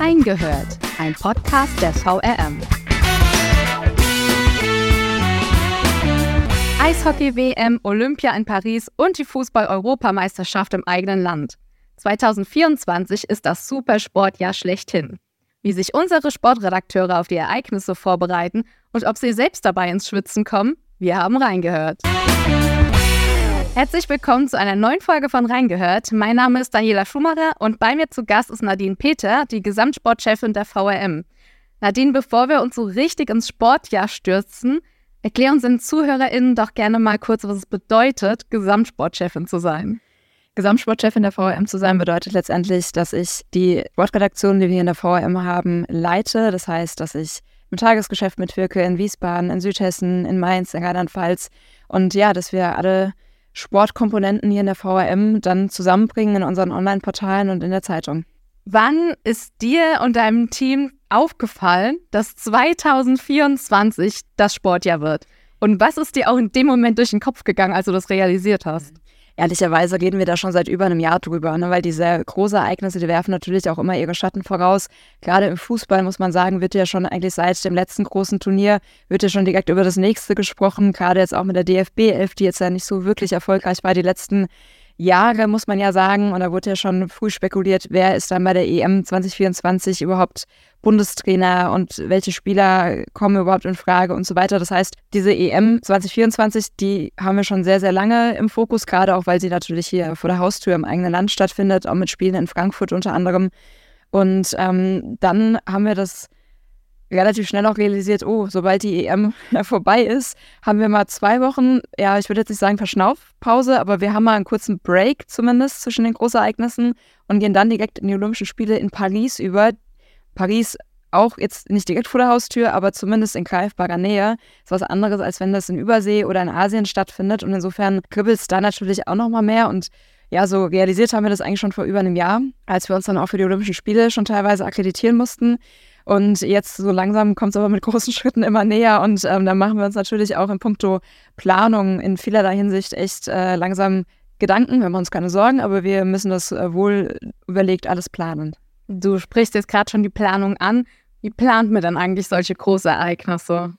Reingehört, ein Podcast der VRM. Eishockey-WM, Olympia in Paris und die Fußball-Europameisterschaft im eigenen Land. 2024 ist das Supersportjahr schlechthin. Wie sich unsere Sportredakteure auf die Ereignisse vorbereiten und ob sie selbst dabei ins Schwitzen kommen, wir haben reingehört. Herzlich willkommen zu einer neuen Folge von Reingehört. Mein Name ist Daniela Schumacher und bei mir zu Gast ist Nadine Peter, die Gesamtsportchefin der VRM. Nadine, bevor wir uns so richtig ins Sportjahr stürzen, erklär uns den ZuhörerInnen doch gerne mal kurz, was es bedeutet, Gesamtsportchefin zu sein. Gesamtsportchefin der VRM zu sein bedeutet letztendlich, dass ich die Sportredaktion, die wir hier in der VRM haben, leite. Das heißt, dass ich im Tagesgeschäft mitwirke in Wiesbaden, in Südhessen, in Mainz, in Rheinland-Pfalz und ja, dass wir alle Sportkomponenten hier in der VRM dann zusammenbringen in unseren Online-Portalen und in der Zeitung. Wann ist dir und deinem Team aufgefallen, dass 2024 das Sportjahr wird? Und was ist dir auch in dem Moment durch den Kopf gegangen, als du das realisiert hast? Ehrlicherweise reden wir da schon seit über einem Jahr drüber, ne? weil diese großen Ereignisse, die werfen natürlich auch immer ihre Schatten voraus. Gerade im Fußball muss man sagen, wird ja schon eigentlich seit dem letzten großen Turnier, wird ja schon direkt über das nächste gesprochen, gerade jetzt auch mit der DFB 11, die jetzt ja nicht so wirklich erfolgreich war die letzten Jahre, muss man ja sagen. Und da wurde ja schon früh spekuliert, wer ist dann bei der EM 2024 überhaupt Bundestrainer und welche Spieler kommen überhaupt in Frage und so weiter. Das heißt, diese EM 2024, die haben wir schon sehr, sehr lange im Fokus, gerade auch, weil sie natürlich hier vor der Haustür im eigenen Land stattfindet, auch mit Spielen in Frankfurt unter anderem. Und ähm, dann haben wir das relativ schnell auch realisiert, oh, sobald die EM vorbei ist, haben wir mal zwei Wochen, ja, ich würde jetzt nicht sagen Verschnaufpause, aber wir haben mal einen kurzen Break zumindest zwischen den Großereignissen und gehen dann direkt in die Olympischen Spiele in Paris über. Paris auch jetzt nicht direkt vor der Haustür, aber zumindest in greifbarer Nähe. Ist was anderes, als wenn das in Übersee oder in Asien stattfindet. Und insofern kribbelt es da natürlich auch nochmal mehr. Und ja, so realisiert haben wir das eigentlich schon vor über einem Jahr, als wir uns dann auch für die Olympischen Spiele schon teilweise akkreditieren mussten. Und jetzt so langsam kommt es aber mit großen Schritten immer näher und ähm, da machen wir uns natürlich auch in puncto Planung in vielerlei Hinsicht echt äh, langsam Gedanken. Wir machen uns keine Sorgen, aber wir müssen das äh, wohl überlegt alles planen. Du sprichst jetzt gerade schon die Planung an. Wie plant man denn eigentlich solche Großereignisse?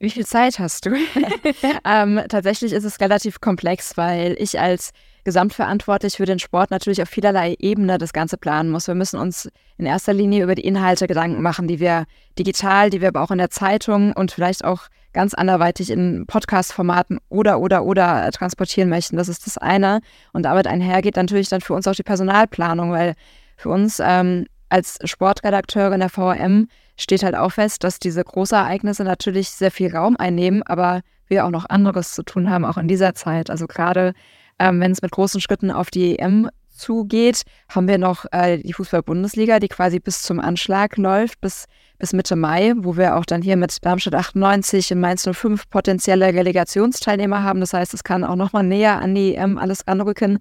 Wie viel Zeit hast du? ähm, tatsächlich ist es relativ komplex, weil ich als gesamtverantwortlich für den Sport natürlich auf vielerlei Ebene das Ganze planen muss. Wir müssen uns in erster Linie über die Inhalte Gedanken machen, die wir digital, die wir aber auch in der Zeitung und vielleicht auch ganz anderweitig in Podcast-Formaten oder, oder, oder transportieren möchten. Das ist das eine. Und damit einhergeht natürlich dann für uns auch die Personalplanung, weil für uns ähm, als Sportredakteurin der VRM steht halt auch fest, dass diese Großereignisse natürlich sehr viel Raum einnehmen, aber wir auch noch anderes zu tun haben, auch in dieser Zeit. Also gerade ähm, wenn es mit großen Schritten auf die EM zugeht, haben wir noch äh, die Fußball-Bundesliga, die quasi bis zum Anschlag läuft, bis, bis Mitte Mai, wo wir auch dann hier mit Darmstadt 98 in Mainz 05 potenzielle Relegationsteilnehmer haben. Das heißt, es kann auch nochmal näher an die EM alles ranrücken.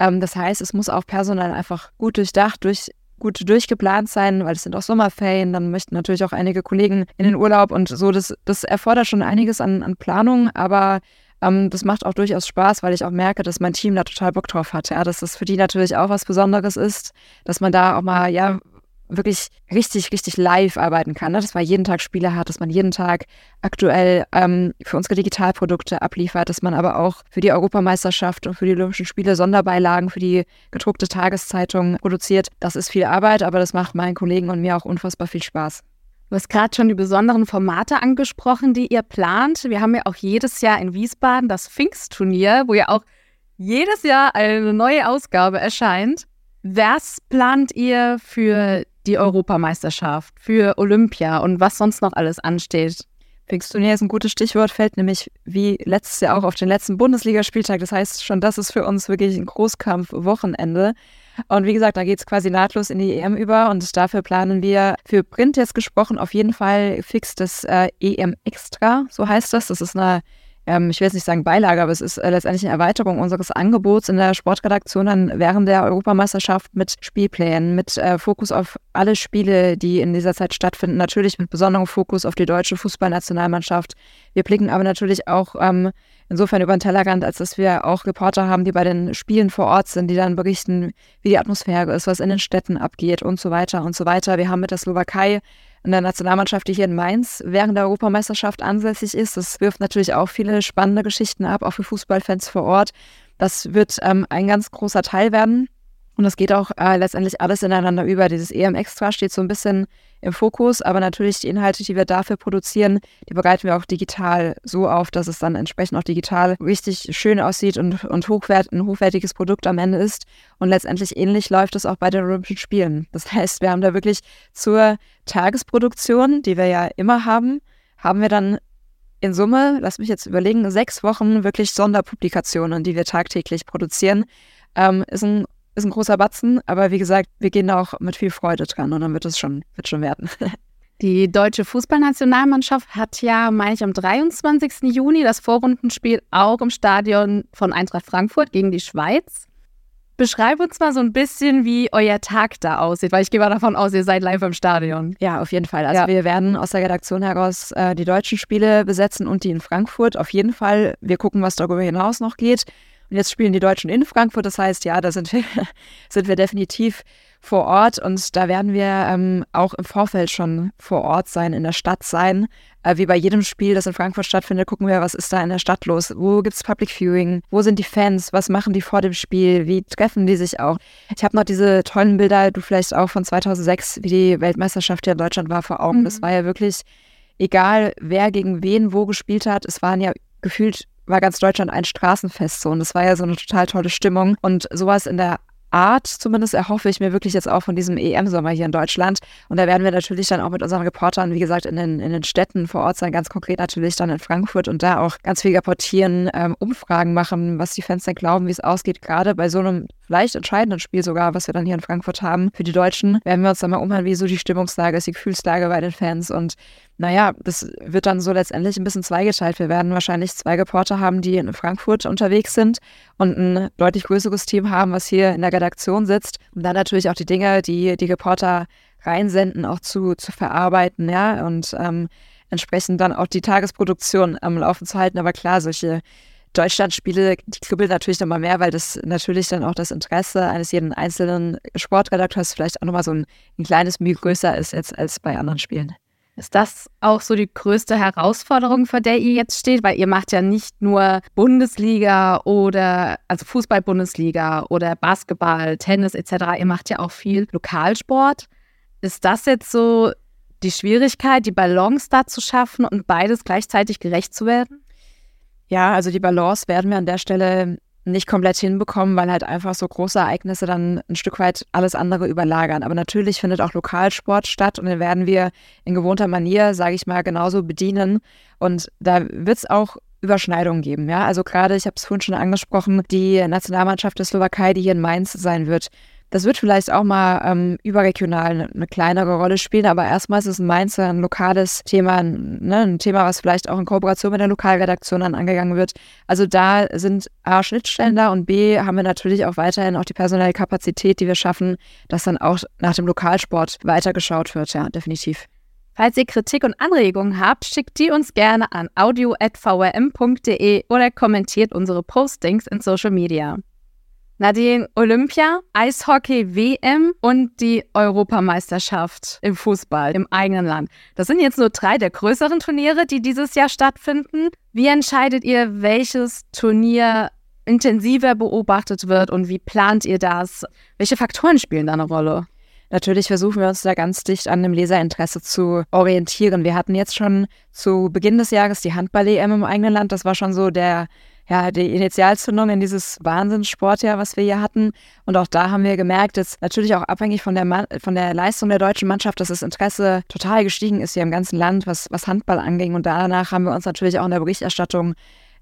Ähm, das heißt, es muss auch personal einfach gut durchdacht, durch, gut durchgeplant sein, weil es sind auch Sommerferien, dann möchten natürlich auch einige Kollegen in den Urlaub und so. Das, das erfordert schon einiges an, an Planung, aber ähm, das macht auch durchaus Spaß, weil ich auch merke, dass mein Team da total Bock drauf hat. Ja, dass das für die natürlich auch was Besonderes ist, dass man da auch mal, ja, wirklich richtig, richtig live arbeiten kann. Ne? Dass man jeden Tag Spiele hat, dass man jeden Tag aktuell ähm, für unsere Digitalprodukte abliefert, dass man aber auch für die Europameisterschaft und für die Olympischen Spiele Sonderbeilagen für die gedruckte Tageszeitung produziert. Das ist viel Arbeit, aber das macht meinen Kollegen und mir auch unfassbar viel Spaß. Du hast gerade schon die besonderen Formate angesprochen, die ihr plant. Wir haben ja auch jedes Jahr in Wiesbaden das Pfingstturnier, wo ja auch jedes Jahr eine neue Ausgabe erscheint. Was plant ihr für die Europameisterschaft, für Olympia und was sonst noch alles ansteht? Pfingstturnier ist ein gutes Stichwort, fällt nämlich wie letztes Jahr auch auf den letzten Bundesligaspieltag. Das heißt schon, das ist für uns wirklich ein Großkampf-Wochenende. Und wie gesagt, da geht es quasi nahtlos in die EM über und dafür planen wir für Print jetzt gesprochen auf jeden Fall fix das äh, EM Extra, so heißt das. Das ist eine ähm, ich will jetzt nicht sagen Beilage, aber es ist äh, letztendlich eine Erweiterung unseres Angebots in der Sportredaktion dann während der Europameisterschaft mit Spielplänen, mit äh, Fokus auf alle Spiele, die in dieser Zeit stattfinden, natürlich mit besonderem Fokus auf die deutsche Fußballnationalmannschaft. Wir blicken aber natürlich auch ähm, insofern über den Tellerrand, als dass wir auch Reporter haben, die bei den Spielen vor Ort sind, die dann berichten, wie die Atmosphäre ist, was in den Städten abgeht und so weiter und so weiter. Wir haben mit der Slowakei eine Nationalmannschaft, die hier in Mainz während der Europameisterschaft ansässig ist. Das wirft natürlich auch viele spannende Geschichten ab, auch für Fußballfans vor Ort. Das wird ähm, ein ganz großer Teil werden. Und das geht auch äh, letztendlich alles ineinander über. Dieses EM Extra steht so ein bisschen im Fokus, aber natürlich die Inhalte, die wir dafür produzieren, die bereiten wir auch digital so auf, dass es dann entsprechend auch digital richtig schön aussieht und, und hochwert, ein hochwertiges Produkt am Ende ist. Und letztendlich ähnlich läuft es auch bei den Olympischen Spielen. Das heißt, wir haben da wirklich zur Tagesproduktion, die wir ja immer haben, haben wir dann in Summe, lass mich jetzt überlegen, sechs Wochen wirklich Sonderpublikationen, die wir tagtäglich produzieren. Ähm, ist ein ist ein großer Batzen, aber wie gesagt, wir gehen da auch mit viel Freude dran und dann wird es schon, wird schon werden. Die deutsche Fußballnationalmannschaft hat ja, meine ich, am 23. Juni das Vorrundenspiel auch im Stadion von Eintracht Frankfurt gegen die Schweiz. Beschreib uns mal so ein bisschen, wie euer Tag da aussieht, weil ich gehe mal davon aus, ihr seid live im Stadion. Ja, auf jeden Fall. Also ja. wir werden aus der Redaktion heraus äh, die deutschen Spiele besetzen und die in Frankfurt. Auf jeden Fall. Wir gucken, was darüber hinaus noch geht. Und jetzt spielen die Deutschen in Frankfurt. Das heißt, ja, da sind wir, sind wir definitiv vor Ort und da werden wir ähm, auch im Vorfeld schon vor Ort sein, in der Stadt sein. Äh, wie bei jedem Spiel, das in Frankfurt stattfindet, gucken wir, was ist da in der Stadt los? Wo gibt es Public Viewing? Wo sind die Fans? Was machen die vor dem Spiel? Wie treffen die sich auch? Ich habe noch diese tollen Bilder, du vielleicht auch von 2006, wie die Weltmeisterschaft hier in Deutschland war, vor Augen. Mhm. Das war ja wirklich egal, wer gegen wen wo gespielt hat. Es waren ja gefühlt war ganz Deutschland ein Straßenfest so und das war ja so eine total tolle Stimmung und sowas in der Art zumindest erhoffe ich mir wirklich jetzt auch von diesem EM-Sommer hier in Deutschland. Und da werden wir natürlich dann auch mit unseren Reportern, wie gesagt, in den, in den Städten vor Ort sein, ganz konkret natürlich dann in Frankfurt und da auch ganz viel reportieren, ähm, Umfragen machen, was die Fans denn glauben, wie es ausgeht, gerade bei so einem vielleicht entscheidenden Spiel sogar, was wir dann hier in Frankfurt haben. Für die Deutschen werden wir uns dann mal umhören, wie so die Stimmungslage ist, die Gefühlslage bei den Fans und naja, das wird dann so letztendlich ein bisschen zweigeteilt. Wir werden wahrscheinlich zwei Reporter haben, die in Frankfurt unterwegs sind und ein deutlich größeres Team haben, was hier in der Redaktion sitzt. Und dann natürlich auch die Dinge, die die Reporter reinsenden, auch zu, zu verarbeiten, ja, und ähm, entsprechend dann auch die Tagesproduktion am Laufen zu halten. Aber klar, solche Deutschlandspiele, die kribbeln natürlich nochmal mehr, weil das natürlich dann auch das Interesse eines jeden einzelnen Sportredakteurs vielleicht auch nochmal so ein, ein kleines Mühe größer ist jetzt als bei anderen Spielen. Ist das auch so die größte Herausforderung, vor der ihr jetzt steht? Weil ihr macht ja nicht nur Bundesliga oder also Fußball-Bundesliga oder Basketball, Tennis etc. Ihr macht ja auch viel Lokalsport. Ist das jetzt so die Schwierigkeit, die Balance da zu schaffen und beides gleichzeitig gerecht zu werden? Ja, also die Balance werden wir an der Stelle nicht komplett hinbekommen, weil halt einfach so große Ereignisse dann ein Stück weit alles andere überlagern. Aber natürlich findet auch Lokalsport statt und den werden wir in gewohnter Manier, sage ich mal, genauso bedienen. Und da wird es auch Überschneidungen geben. Ja, also gerade, ich habe es vorhin schon angesprochen, die Nationalmannschaft der Slowakei, die hier in Mainz sein wird, das wird vielleicht auch mal ähm, überregional eine, eine, kleinere Rolle spielen, aber erstmal ist es in Mainz ein lokales Thema, ne, ein Thema, was vielleicht auch in Kooperation mit der Lokalredaktion dann angegangen wird. Also da sind A, Schnittstellen da und B, haben wir natürlich auch weiterhin auch die personelle Kapazität, die wir schaffen, dass dann auch nach dem Lokalsport weitergeschaut wird, ja, definitiv. Falls ihr Kritik und Anregungen habt, schickt die uns gerne an audio.vrm.de oder kommentiert unsere Postings in Social Media. Nadine, Olympia, Eishockey WM und die Europameisterschaft im Fußball im eigenen Land. Das sind jetzt nur drei der größeren Turniere, die dieses Jahr stattfinden. Wie entscheidet ihr, welches Turnier intensiver beobachtet wird und wie plant ihr das? Welche Faktoren spielen da eine Rolle? Natürlich versuchen wir uns da ganz dicht an dem Leserinteresse zu orientieren. Wir hatten jetzt schon zu Beginn des Jahres die Handball-EM im eigenen Land. Das war schon so der ja, die Initialzündung in dieses Wahnsinnssportjahr, was wir hier hatten. Und auch da haben wir gemerkt, dass natürlich auch abhängig von der, von der Leistung der deutschen Mannschaft, dass das Interesse total gestiegen ist hier im ganzen Land, was, was Handball anging. Und danach haben wir uns natürlich auch in der Berichterstattung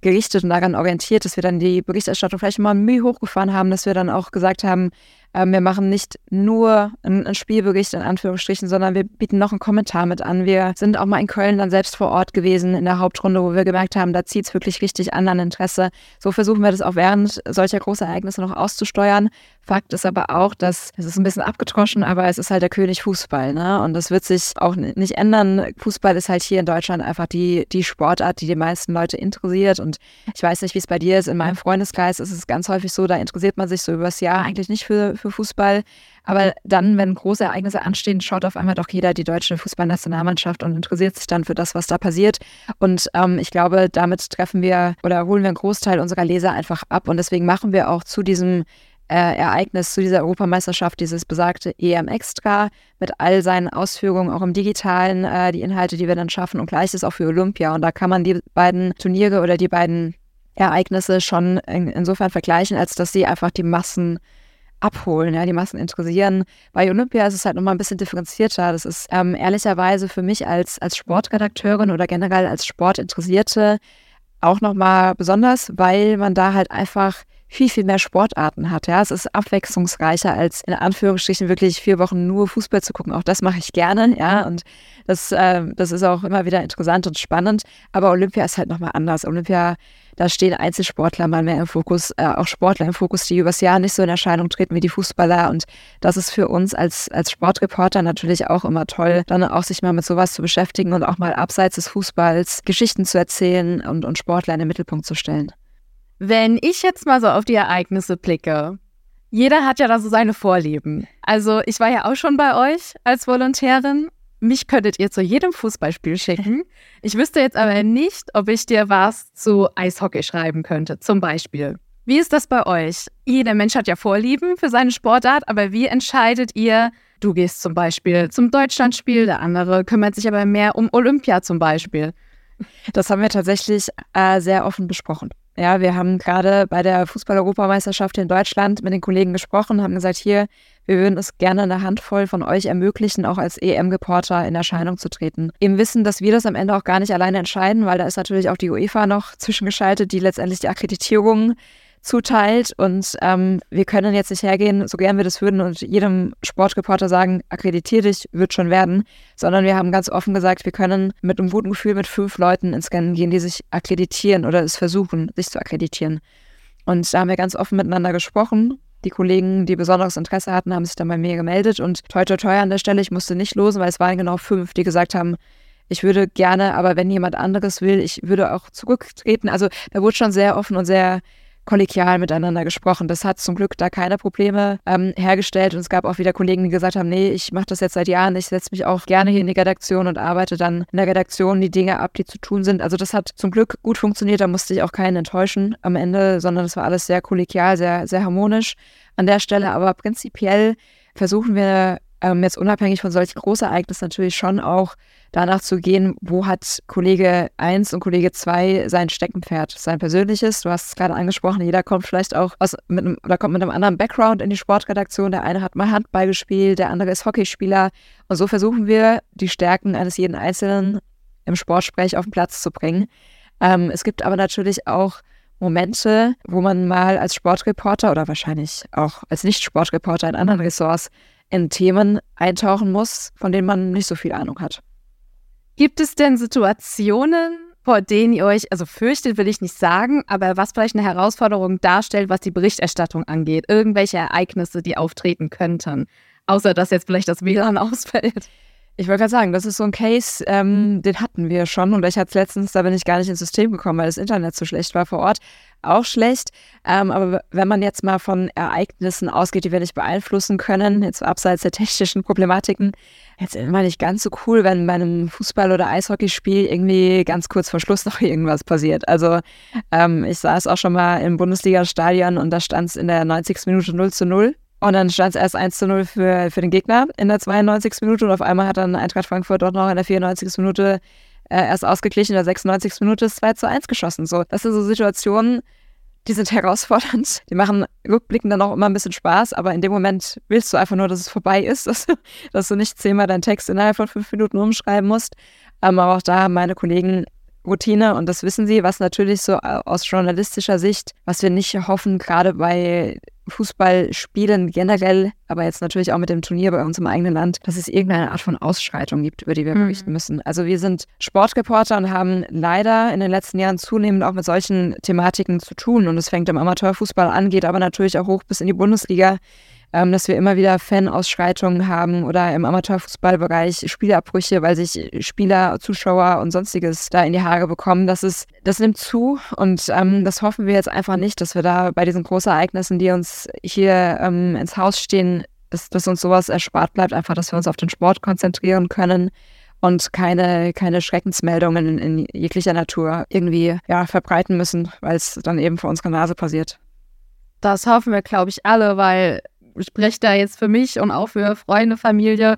gerichtet und daran orientiert, dass wir dann die Berichterstattung vielleicht mal Mühe hochgefahren haben, dass wir dann auch gesagt haben, Ähm, wir machen nicht nur einen Spielbericht in Anführungsstrichen, sondern wir bieten noch einen Kommentar mit an. Wir sind auch mal in Köln dann selbst vor Ort gewesen in der Hauptrunde, wo wir gemerkt haben, da zieht es wirklich richtig an an Interesse. So versuchen wir das auch während solcher großer Ereignisse noch auszusteuern. Fakt ist aber auch, dass es ist ein bisschen abgetroschen, aber es ist halt der König Fußball, ne? Und das wird sich auch nicht ändern. Fußball ist halt hier in Deutschland einfach die, die Sportart, die die meisten Leute interessiert. Und ich weiß nicht, wie es bei dir ist. In meinem Freundeskreis ist es ganz häufig so, da interessiert man sich so übers Jahr eigentlich nicht für, für Fußball. Aber dann, wenn große Ereignisse anstehen, schaut auf einmal doch jeder die deutsche Fußballnationalmannschaft und interessiert sich dann für das, was da passiert. Und ähm, ich glaube, damit treffen wir oder holen wir einen Großteil unserer Leser einfach ab. Und deswegen machen wir auch zu diesem äh, Ereignis, zu dieser Europameisterschaft, dieses besagte EM Extra mit all seinen Ausführungen, auch im Digitalen, äh, die Inhalte, die wir dann schaffen und gleiches auch für Olympia. Und da kann man die beiden Turniere oder die beiden Ereignisse schon in, insofern vergleichen, als dass sie einfach die Massen abholen, ja, die Massen interessieren. Bei Olympia ist es halt nochmal ein bisschen differenzierter. Das ist ähm, ehrlicherweise für mich als, als Sportredakteurin oder generell als Sportinteressierte auch nochmal besonders, weil man da halt einfach viel, viel mehr Sportarten hat. Ja, es ist abwechslungsreicher als in Anführungsstrichen wirklich vier Wochen nur Fußball zu gucken. Auch das mache ich gerne, ja, und das, äh, das ist auch immer wieder interessant und spannend. Aber Olympia ist halt nochmal anders. Olympia, da stehen Einzelsportler mal mehr im Fokus, äh, auch Sportler im Fokus, die übers Jahr nicht so in Erscheinung treten wie die Fußballer. Und das ist für uns als, als Sportreporter natürlich auch immer toll, dann auch sich mal mit sowas zu beschäftigen und auch mal abseits des Fußballs Geschichten zu erzählen und, und Sportler in den Mittelpunkt zu stellen. Wenn ich jetzt mal so auf die Ereignisse blicke, jeder hat ja da so seine Vorlieben. Also ich war ja auch schon bei euch als Volontärin. Mich könntet ihr zu jedem Fußballspiel schicken. Ich wüsste jetzt aber nicht, ob ich dir was zu Eishockey schreiben könnte, zum Beispiel. Wie ist das bei euch? Jeder Mensch hat ja Vorlieben für seine Sportart, aber wie entscheidet ihr, du gehst zum Beispiel zum Deutschlandspiel, der andere kümmert sich aber mehr um Olympia zum Beispiel? Das haben wir tatsächlich äh, sehr offen besprochen. Ja, wir haben gerade bei der Fußball-Europameisterschaft in Deutschland mit den Kollegen gesprochen, haben gesagt, hier, wir würden es gerne eine Handvoll von euch ermöglichen, auch als EM-Reporter in Erscheinung zu treten. Im Wissen, dass wir das am Ende auch gar nicht alleine entscheiden, weil da ist natürlich auch die UEFA noch zwischengeschaltet, die letztendlich die Akkreditierung zuteilt. Und ähm, wir können jetzt nicht hergehen, so gern wir das würden, und jedem Sportreporter sagen, akkreditier dich, wird schon werden, sondern wir haben ganz offen gesagt, wir können mit einem guten Gefühl mit fünf Leuten ins Scannen gehen, die sich akkreditieren oder es versuchen, sich zu akkreditieren. Und da haben wir ganz offen miteinander gesprochen. Die Kollegen, die besonderes Interesse hatten, haben sich dann bei mir gemeldet und toi toi toi an der Stelle, ich musste nicht losen, weil es waren genau fünf, die gesagt haben, ich würde gerne, aber wenn jemand anderes will, ich würde auch zurücktreten. Also da wurde schon sehr offen und sehr kollegial miteinander gesprochen. Das hat zum Glück da keine Probleme ähm, hergestellt. Und es gab auch wieder Kollegen, die gesagt haben, nee, ich mache das jetzt seit Jahren, ich setze mich auch gerne hier in die Redaktion und arbeite dann in der Redaktion die Dinge ab, die zu tun sind. Also das hat zum Glück gut funktioniert, da musste ich auch keinen enttäuschen am Ende, sondern es war alles sehr kollegial, sehr, sehr harmonisch an der Stelle. Aber prinzipiell versuchen wir ähm, jetzt unabhängig von solchen Großereignissen natürlich schon auch danach zu gehen, wo hat Kollege 1 und Kollege 2 sein Steckenpferd, sein persönliches. Du hast es gerade angesprochen, jeder kommt vielleicht auch aus, mit einem, oder kommt mit einem anderen Background in die Sportredaktion. Der eine hat mal Handball gespielt, der andere ist Hockeyspieler. Und so versuchen wir, die Stärken eines jeden Einzelnen im Sportsprech auf den Platz zu bringen. Ähm, es gibt aber natürlich auch Momente, wo man mal als Sportreporter oder wahrscheinlich auch als Nicht-Sportreporter in anderen Ressorts in Themen eintauchen muss, von denen man nicht so viel Ahnung hat. Gibt es denn Situationen, vor denen ihr euch, also fürchtet will ich nicht sagen, aber was vielleicht eine Herausforderung darstellt, was die Berichterstattung angeht? Irgendwelche Ereignisse, die auftreten könnten? Außer dass jetzt vielleicht das WLAN ausfällt. Ich wollte gerade sagen, das ist so ein Case, ähm, den hatten wir schon und ich hatte es letztens, da bin ich gar nicht ins System gekommen, weil das Internet so schlecht war vor Ort. Auch schlecht. Ähm, aber wenn man jetzt mal von Ereignissen ausgeht, die wir nicht beeinflussen können, jetzt abseits der technischen Problematiken, jetzt immer nicht ganz so cool, wenn bei einem Fußball- oder Eishockeyspiel irgendwie ganz kurz vor Schluss noch irgendwas passiert. Also ähm, ich saß auch schon mal im Bundesliga-Stadion und da stand es in der 90. Minute 0 zu 0. Und dann stand es erst 1 zu 0 für, für den Gegner in der 92. Minute und auf einmal hat dann Eintracht Frankfurt dort noch in der 94. Minute äh, erst ausgeglichen, in der 96. Minute ist 2 zu 1 geschossen. So, das sind so Situationen, die sind herausfordernd. Die machen rückblickend dann auch immer ein bisschen Spaß, aber in dem Moment willst du einfach nur, dass es vorbei ist, dass, dass du nicht zehnmal deinen Text innerhalb von fünf Minuten umschreiben musst. Ähm, aber auch da haben meine Kollegen Routine und das wissen sie, was natürlich so aus journalistischer Sicht, was wir nicht hoffen, gerade bei Fußballspielen generell, aber jetzt natürlich auch mit dem Turnier bei uns im eigenen Land, dass es irgendeine Art von Ausschreitung gibt, über die wir mhm. berichten müssen. Also wir sind Sportreporter und haben leider in den letzten Jahren zunehmend auch mit solchen Thematiken zu tun. Und es fängt im Amateurfußball an, geht aber natürlich auch hoch bis in die Bundesliga ähm, dass wir immer wieder Fanausschreitungen haben oder im Amateurfußballbereich Spielabbrüche, weil sich Spieler, Zuschauer und sonstiges da in die Haare bekommen. Das ist, das nimmt zu und ähm, das hoffen wir jetzt einfach nicht, dass wir da bei diesen Großereignissen, die uns hier ähm, ins Haus stehen, dass, dass uns sowas erspart bleibt, einfach, dass wir uns auf den Sport konzentrieren können und keine, keine Schreckensmeldungen in, jeglicher Natur irgendwie ja, verbreiten müssen, weil es dann eben vor unserer Nase passiert. Das hoffen wir, glaube ich, alle, weil spreche da jetzt für mich und auch für Freunde, Familie,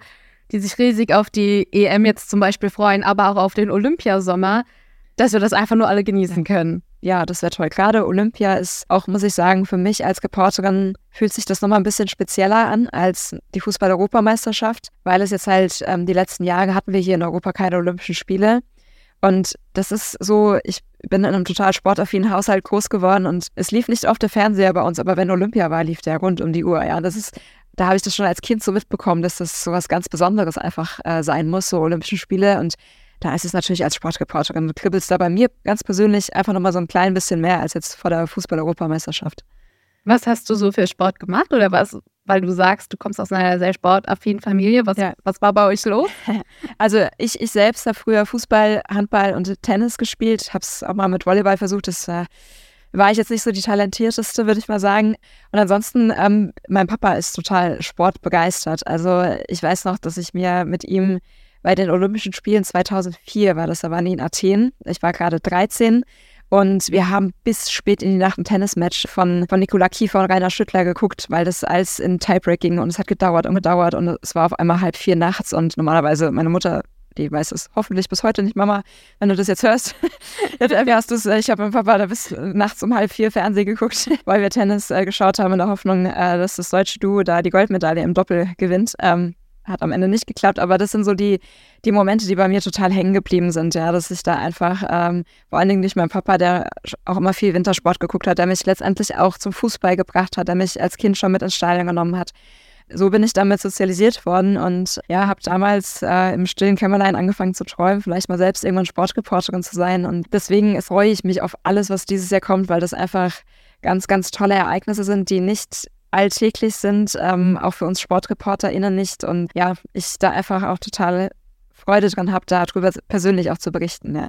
die sich riesig auf die EM jetzt zum Beispiel freuen, aber auch auf den Olympiasommer, dass wir das einfach nur alle genießen können. Ja, das wäre toll. Gerade Olympia ist auch, muss ich sagen, für mich als Reporterin fühlt sich das nochmal ein bisschen spezieller an als die Fußball-Europameisterschaft, weil es jetzt halt ähm, die letzten Jahre hatten wir hier in Europa keine Olympischen Spiele. Und das ist so, ich bin in einem total sportaffinen Haushalt groß geworden und es lief nicht oft der Fernseher bei uns, aber wenn Olympia war, lief der rund um die Uhr. Ja, das ist, da habe ich das schon als Kind so mitbekommen, dass das so was ganz Besonderes einfach äh, sein muss, so Olympische Spiele. Und da ist es natürlich als Sportreporterin, kribbelst da bei mir ganz persönlich einfach nochmal so ein klein bisschen mehr als jetzt vor der Fußball-Europameisterschaft. Was hast du so für Sport gemacht oder was, weil du sagst, du kommst aus einer sehr sportaffinen Familie. Was, ja. was war bei euch los? Also ich, ich selbst habe früher Fußball, Handball und Tennis gespielt, habe es auch mal mit Volleyball versucht. Das äh, war ich jetzt nicht so die talentierteste, würde ich mal sagen. Und ansonsten, ähm, mein Papa ist total sportbegeistert. Also ich weiß noch, dass ich mir mit ihm bei den Olympischen Spielen 2004 war das, da waren die in Athen. Ich war gerade 13 und wir haben bis spät in die Nacht ein Tennismatch von, von Nikola Kiefer und Rainer Schüttler geguckt, weil das alles in Tiebreak ging und es hat gedauert und gedauert und es war auf einmal halb vier nachts und normalerweise meine Mutter die weiß es hoffentlich bis heute nicht, Mama, wenn du das jetzt hörst. hast du es? Ich habe mit Papa da bis nachts um halb vier Fernsehen geguckt, weil wir Tennis äh, geschaut haben in der Hoffnung, äh, dass das deutsche Duo da die Goldmedaille im Doppel gewinnt. Ähm, hat am Ende nicht geklappt, aber das sind so die, die Momente, die bei mir total hängen geblieben sind, ja, dass ich da einfach, ähm, vor allen Dingen nicht mein Papa, der auch immer viel Wintersport geguckt hat, der mich letztendlich auch zum Fußball gebracht hat, der mich als Kind schon mit ins Stadion genommen hat. So bin ich damit sozialisiert worden und ja, habe damals äh, im stillen Kämmerlein angefangen zu träumen, vielleicht mal selbst irgendwann Sportreporterin zu sein. Und deswegen freue ich mich auf alles, was dieses Jahr kommt, weil das einfach ganz, ganz tolle Ereignisse sind, die nicht alltäglich sind, ähm, auch für uns SportreporterInnen nicht. Und ja, ich da einfach auch total Freude dran habe, darüber persönlich auch zu berichten. Ja.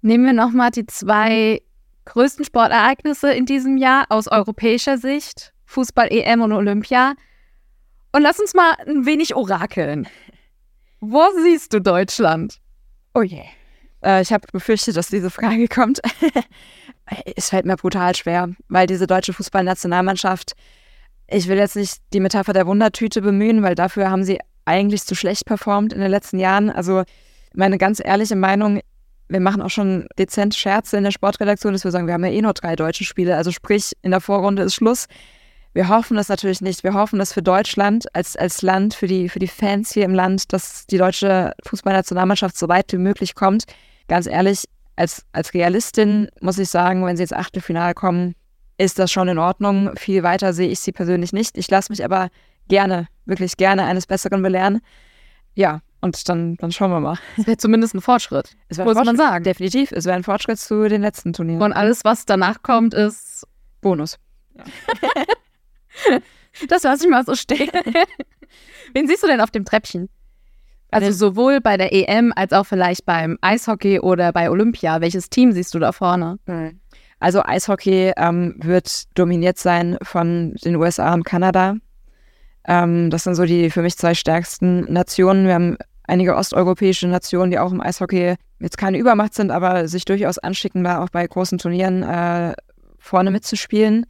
Nehmen wir nochmal die zwei größten Sportereignisse in diesem Jahr aus europäischer Sicht: Fußball, EM und Olympia. Und lass uns mal ein wenig orakeln. Wo siehst du Deutschland? Oh je. Äh, ich habe befürchtet, dass diese Frage kommt. es fällt mir brutal schwer, weil diese deutsche Fußballnationalmannschaft, ich will jetzt nicht die Metapher der Wundertüte bemühen, weil dafür haben sie eigentlich zu schlecht performt in den letzten Jahren. Also meine ganz ehrliche Meinung, wir machen auch schon dezent Scherze in der Sportredaktion, dass wir sagen, wir haben ja eh nur drei deutsche Spiele, also sprich, in der Vorrunde ist Schluss. Wir hoffen das natürlich nicht. Wir hoffen, dass für Deutschland als, als Land, für die, für die Fans hier im Land, dass die deutsche Fußballnationalmannschaft so weit wie möglich kommt. Ganz ehrlich, als, als Realistin muss ich sagen, wenn sie ins Achtelfinale kommen, ist das schon in Ordnung. Viel weiter sehe ich sie persönlich nicht. Ich lasse mich aber gerne, wirklich gerne eines Besseren belehren. Ja, und dann, dann schauen wir mal. Es wäre zumindest ein Fortschritt. Es muss man sagen. Definitiv. Es wäre ein Fortschritt zu den letzten Turnieren. Und alles, was danach kommt, ist Bonus. Ja. das lasse ich mal so stehen. Wen siehst du denn auf dem Treppchen? Also sowohl bei der EM als auch vielleicht beim Eishockey oder bei Olympia. Welches Team siehst du da vorne? Hm. Also Eishockey ähm, wird dominiert sein von den USA und Kanada. Ähm, das sind so die für mich zwei stärksten Nationen. Wir haben einige osteuropäische Nationen, die auch im Eishockey jetzt keine Übermacht sind, aber sich durchaus anschicken, da auch bei großen Turnieren äh, vorne mitzuspielen.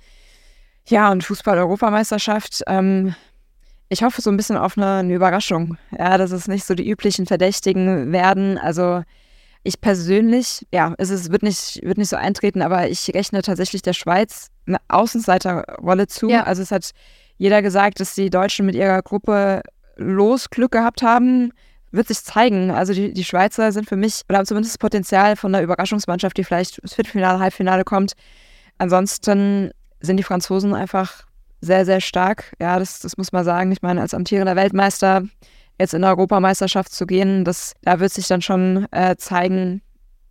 Ja, und Fußball-Europameisterschaft. Ähm, ich hoffe so ein bisschen auf eine, eine, Überraschung. Ja, dass es nicht so die üblichen Verdächtigen werden. Also ich persönlich, ja, es ist, wird, nicht, wird nicht so eintreten, aber ich rechne tatsächlich der Schweiz eine Außenseiterrolle zu. Ja. Also es hat jeder gesagt, dass die Deutschen mit ihrer Gruppe Losglück gehabt haben. Wird sich zeigen. Also die, die Schweizer sind für mich, oder haben zumindest das Potenzial von einer Überraschungsmannschaft, die vielleicht ins Viertelfinale, Halbfinale kommt. Ansonsten sind die Franzosen einfach sehr, sehr stark. Ja, das, das muss man sagen. Ich meine, als amtierender Weltmeister jetzt in der Europameisterschaft zu gehen, das, da wird sich dann schon äh, zeigen,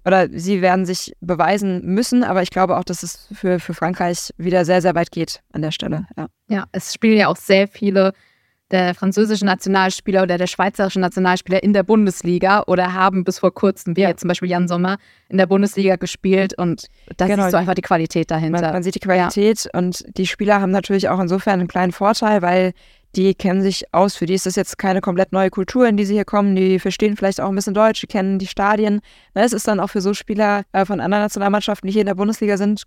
oder sie werden sich beweisen müssen, aber ich glaube auch, dass es für, für Frankreich wieder sehr, sehr weit geht an der Stelle. Ja, ja es spielen ja auch sehr viele der französische Nationalspieler oder der schweizerische Nationalspieler in der Bundesliga oder haben bis vor kurzem, wie ja. jetzt zum Beispiel Jan Sommer, in der Bundesliga gespielt und das genau. ist so einfach die Qualität dahinter. Man, man sieht die Qualität ja. und die Spieler haben natürlich auch insofern einen kleinen Vorteil, weil die kennen sich aus. Für die ist das jetzt keine komplett neue Kultur, in die sie hier kommen. Die verstehen vielleicht auch ein bisschen Deutsch, die kennen die Stadien. Ne, es ist dann auch für so Spieler äh, von anderen Nationalmannschaften, die hier in der Bundesliga sind,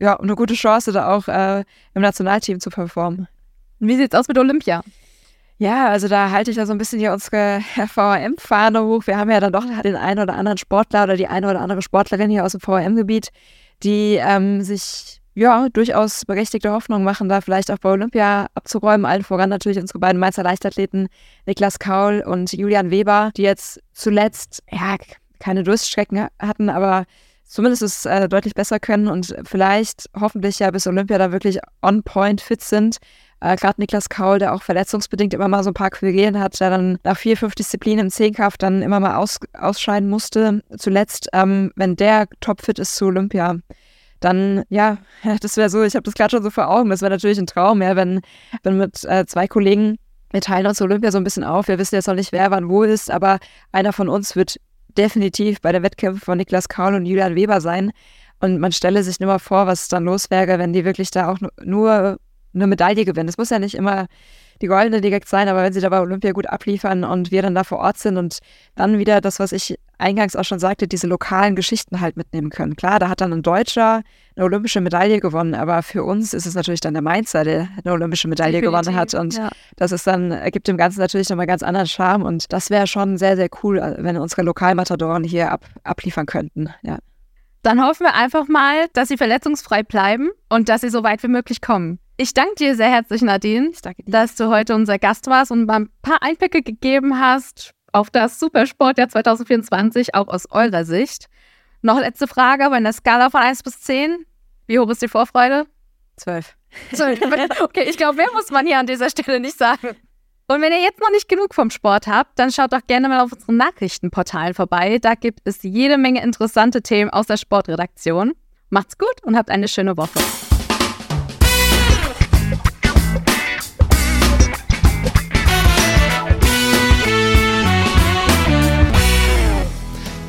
ja, eine gute Chance, da auch äh, im Nationalteam zu performen. Wie sieht es aus mit Olympia? Ja, also da halte ich ja so ein bisschen hier unsere VRM-Fahne hoch. Wir haben ja dann doch den einen oder anderen Sportler oder die eine oder andere Sportlerin hier aus dem VRM-Gebiet, die ähm, sich ja durchaus berechtigte Hoffnung machen, da vielleicht auch bei Olympia abzuräumen. Allen voran natürlich unsere beiden Mainzer Leichtathleten Niklas Kaul und Julian Weber, die jetzt zuletzt ja keine Durststrecken hatten, aber zumindest es äh, deutlich besser können und vielleicht hoffentlich ja bis Olympia da wirklich on point fit sind. Äh, Gerade Niklas Kaul, der auch verletzungsbedingt immer mal so ein paar Querelen hat, der dann nach vier, fünf Disziplinen im Zehnkampf dann immer mal aus, ausscheiden musste. Zuletzt, ähm, wenn der topfit ist zu Olympia, dann, ja, das wäre so, ich habe das gerade schon so vor Augen, das wäre natürlich ein Traum, ja, wenn, wenn mit äh, zwei Kollegen, wir teilen uns Olympia so ein bisschen auf, wir wissen jetzt noch nicht, wer wann wo ist, aber einer von uns wird definitiv bei der Wettkämpfe von Niklas Kaul und Julian Weber sein. Und man stelle sich nur mal vor, was dann los wäre, wenn die wirklich da auch nur eine Medaille gewinnen. Es muss ja nicht immer die goldene direkt sein, aber wenn sie da bei Olympia gut abliefern und wir dann da vor Ort sind und dann wieder das, was ich eingangs auch schon sagte, diese lokalen Geschichten halt mitnehmen können. Klar, da hat dann ein Deutscher eine olympische Medaille gewonnen, aber für uns ist es natürlich dann der Mainzer, der eine olympische Medaille Definitiv, gewonnen hat und ja. das ist dann, gibt dem Ganzen natürlich nochmal ganz anderen Charme und das wäre schon sehr, sehr cool, wenn unsere Lokalmatadoren hier ab, abliefern könnten, ja. Dann hoffen wir einfach mal, dass sie verletzungsfrei bleiben und dass sie so weit wie möglich kommen. Ich danke dir sehr herzlich, Nadine, dass du heute unser Gast warst und mal ein paar Einblicke gegeben hast auf das Supersportjahr 2024, auch aus eurer Sicht. Noch letzte Frage, bei einer Skala von 1 bis 10, wie hoch ist die Vorfreude? 12. Okay, ich glaube, mehr muss man hier an dieser Stelle nicht sagen. Und wenn ihr jetzt noch nicht genug vom Sport habt, dann schaut doch gerne mal auf unseren Nachrichtenportalen vorbei. Da gibt es jede Menge interessante Themen aus der Sportredaktion. Macht's gut und habt eine schöne Woche.